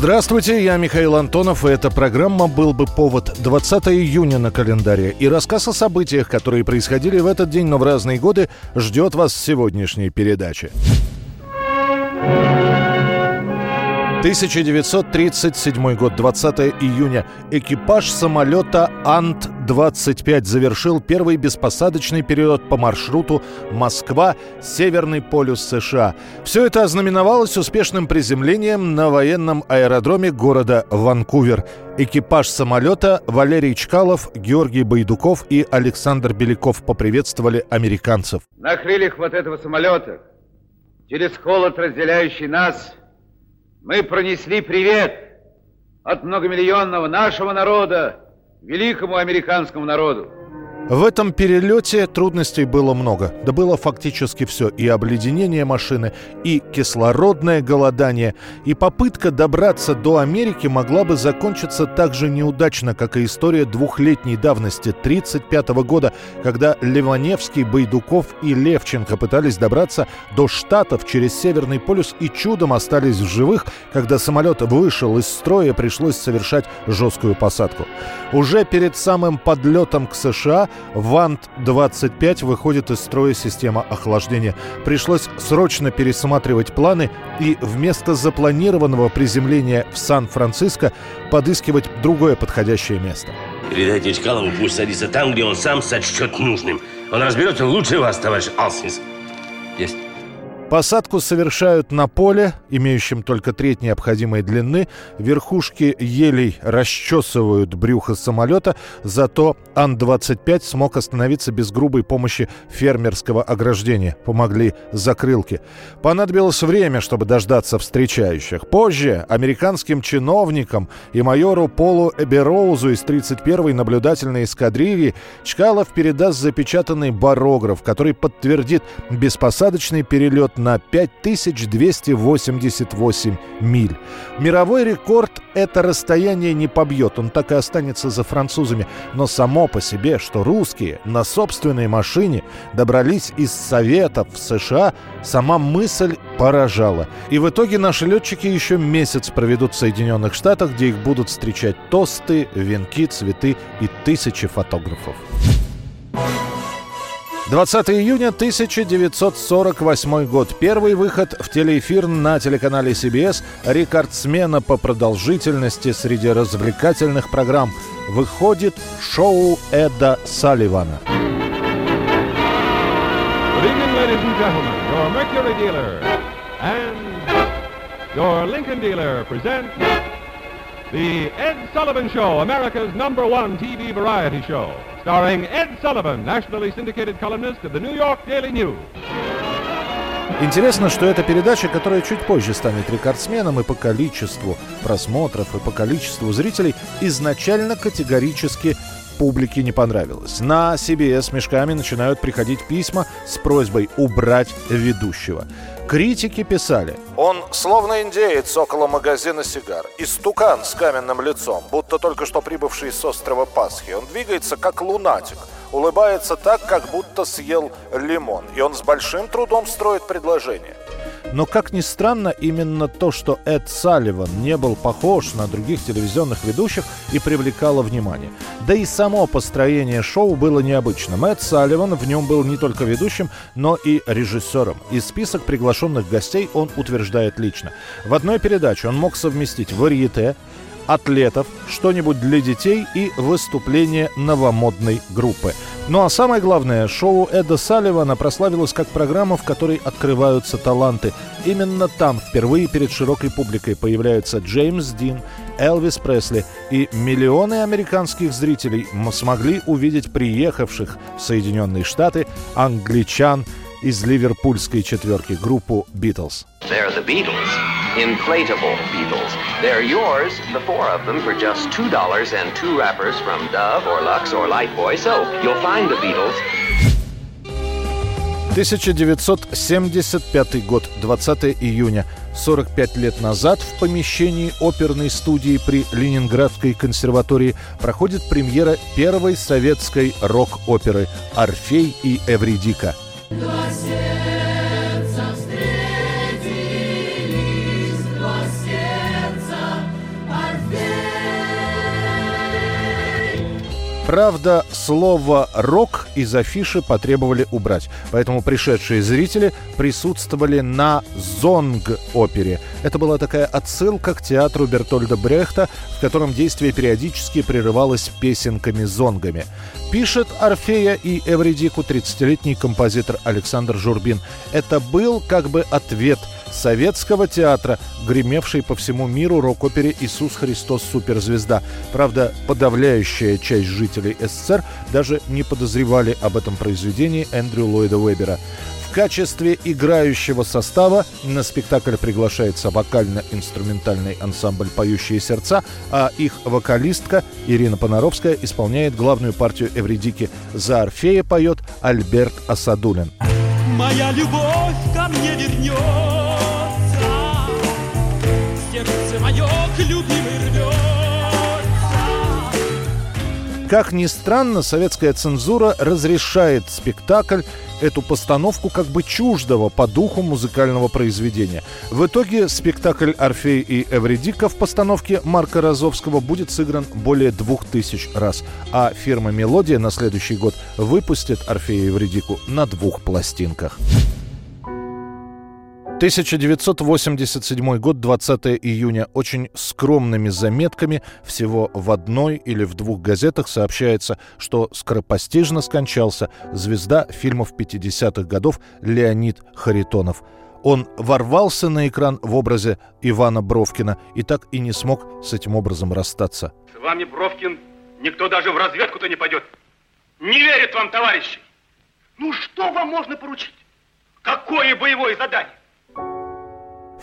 Здравствуйте, я Михаил Антонов, и эта программа «Был бы повод» 20 июня на календаре. И рассказ о событиях, которые происходили в этот день, но в разные годы, ждет вас в сегодняшней передаче. 1937 год, 20 июня. Экипаж самолета Ант-25 завершил первый беспосадочный перелет по маршруту Москва-Северный полюс США. Все это ознаменовалось успешным приземлением на военном аэродроме города Ванкувер. Экипаж самолета Валерий Чкалов, Георгий Байдуков и Александр Беляков поприветствовали американцев. На крыльях вот этого самолета, через холод, разделяющий нас, мы пронесли привет от многомиллионного нашего народа великому американскому народу. В этом перелете трудностей было много. Да было фактически все. И обледенение машины, и кислородное голодание, и попытка добраться до Америки могла бы закончиться так же неудачно, как и история двухлетней давности 1935 года, когда Ливаневский, Байдуков и Левченко пытались добраться до Штатов через Северный полюс и чудом остались в живых, когда самолет вышел из строя, пришлось совершать жесткую посадку. Уже перед самым подлетом к США ВАНТ-25 выходит из строя система охлаждения. Пришлось срочно пересматривать планы и вместо запланированного приземления в Сан-Франциско подыскивать другое подходящее место. Передайте Чкалову, пусть садится там, где он сам сочтет нужным. Он разберется лучше вас, товарищ Алсинс. Есть. Посадку совершают на поле, имеющем только треть необходимой длины. Верхушки елей расчесывают брюхо самолета, зато Ан-25 смог остановиться без грубой помощи фермерского ограждения. Помогли закрылки. Понадобилось время, чтобы дождаться встречающих. Позже американским чиновникам и майору Полу Эбероузу из 31-й наблюдательной эскадрильи Чкалов передаст запечатанный барограф, который подтвердит беспосадочный перелет на 5288 миль. Мировой рекорд это расстояние не побьет, он так и останется за французами. Но само по себе, что русские на собственной машине добрались из Советов в США, сама мысль поражала. И в итоге наши летчики еще месяц проведут в Соединенных Штатах, где их будут встречать тосты, венки, цветы и тысячи фотографов. 20 июня 1948 год. Первый выход в телеэфир на телеканале CBS рекордсмена по продолжительности среди развлекательных программ. Выходит шоу Эда Салливана. Your Lincoln dealer present the Ed Sullivan Show, America's number one TV variety show, starring Ed Sullivan, nationally syndicated columnist of the New York Daily News. Интересно, что это передача, которая чуть позже станет рекордсменом и по количеству просмотров, и по количеству зрителей, изначально категорически публике не понравилось. На CBS мешками начинают приходить письма с просьбой убрать ведущего. Критики писали. Он словно индеец около магазина сигар. Истукан с каменным лицом, будто только что прибывший с острова Пасхи. Он двигается как лунатик. Улыбается так, как будто съел лимон. И он с большим трудом строит предложение. Но, как ни странно, именно то, что Эд Салливан не был похож на других телевизионных ведущих и привлекало внимание. Да и само построение шоу было необычным. Эд Салливан в нем был не только ведущим, но и режиссером. И список приглашенных гостей он утверждает лично. В одной передаче он мог совместить варьете, атлетов, что-нибудь для детей и выступление новомодной группы. Ну а самое главное, шоу Эда Салливана прославилось как программа, в которой открываются таланты. Именно там впервые перед широкой публикой появляются Джеймс Дин, Элвис Пресли и миллионы американских зрителей смогли увидеть приехавших в Соединенные Штаты англичан из ливерпульской четверки группу «Битлз». The Beatles. Inflatable Beatles. They're yours, the four of them, for just $2 and two wrappers from Dove or Lux or Lifebuoy. So you'll find the Beatles 1975 год, 20 июня. 45 лет назад в помещении оперной студии при Ленинградской консерватории проходит премьера первой советской рок-оперы «Орфей и Эвридика». Правда, слово «рок» из афиши потребовали убрать, поэтому пришедшие зрители присутствовали на «Зонг-опере». Это была такая отсылка к театру Бертольда Брехта, в котором действие периодически прерывалось песенками-зонгами. Пишет Орфея и Эвридику 30-летний композитор Александр Журбин. Это был как бы ответ – советского театра, гремевшей по всему миру рок-опере «Иисус Христос. Суперзвезда». Правда, подавляющая часть жителей СССР даже не подозревали об этом произведении Эндрю Ллойда Уэбера. В качестве играющего состава на спектакль приглашается вокально-инструментальный ансамбль «Поющие сердца», а их вокалистка Ирина Понаровская исполняет главную партию Эвридики. За Орфея поет Альберт Асадулин. Моя любовь ко мне вернется сердце мое к любимой рвется. Как ни странно, советская цензура разрешает спектакль эту постановку как бы чуждого по духу музыкального произведения. В итоге спектакль «Орфей и Эвредика» в постановке Марка Розовского будет сыгран более двух тысяч раз, а фирма «Мелодия» на следующий год выпустит «Орфея и Эвредику» на двух пластинках. 1987 год, 20 июня. Очень скромными заметками, всего в одной или в двух газетах сообщается, что скоропостижно скончался звезда фильмов 50-х годов Леонид Харитонов. Он ворвался на экран в образе Ивана Бровкина и так и не смог с этим образом расстаться. С вами, Бровкин, никто даже в разведку-то не пойдет. Не верит вам, товарищи. Ну что вам можно поручить? Какое боевое задание?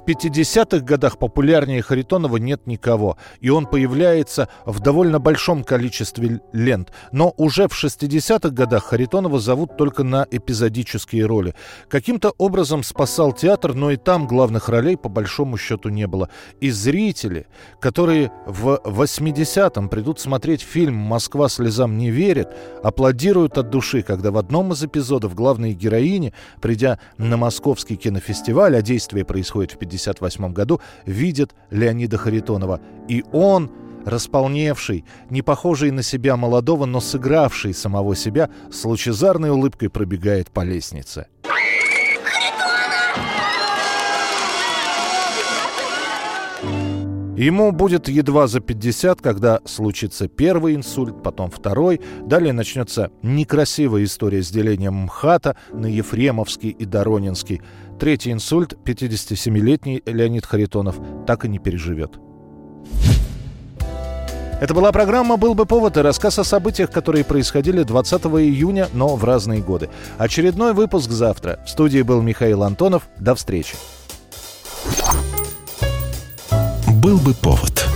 В 50-х годах популярнее Харитонова нет никого, и он появляется в довольно большом количестве лент. Но уже в 60-х годах Харитонова зовут только на эпизодические роли. Каким-то образом спасал театр, но и там главных ролей по большому счету не было. И зрители, которые в 80-м придут смотреть фильм «Москва слезам не верит», аплодируют от души, когда в одном из эпизодов главные героини, придя на московский кинофестиваль, а действие происходит в 1958 году, видит Леонида Харитонова. И он, располневший, не похожий на себя молодого, но сыгравший самого себя, с лучезарной улыбкой пробегает по лестнице. Ему будет едва за 50, когда случится первый инсульт, потом второй. Далее начнется некрасивая история с делением МХАТа на Ефремовский и Доронинский. Третий инсульт 57-летний Леонид Харитонов так и не переживет. Это была программа «Был бы повод» и рассказ о событиях, которые происходили 20 июня, но в разные годы. Очередной выпуск завтра. В студии был Михаил Антонов. До встречи. «Был бы повод»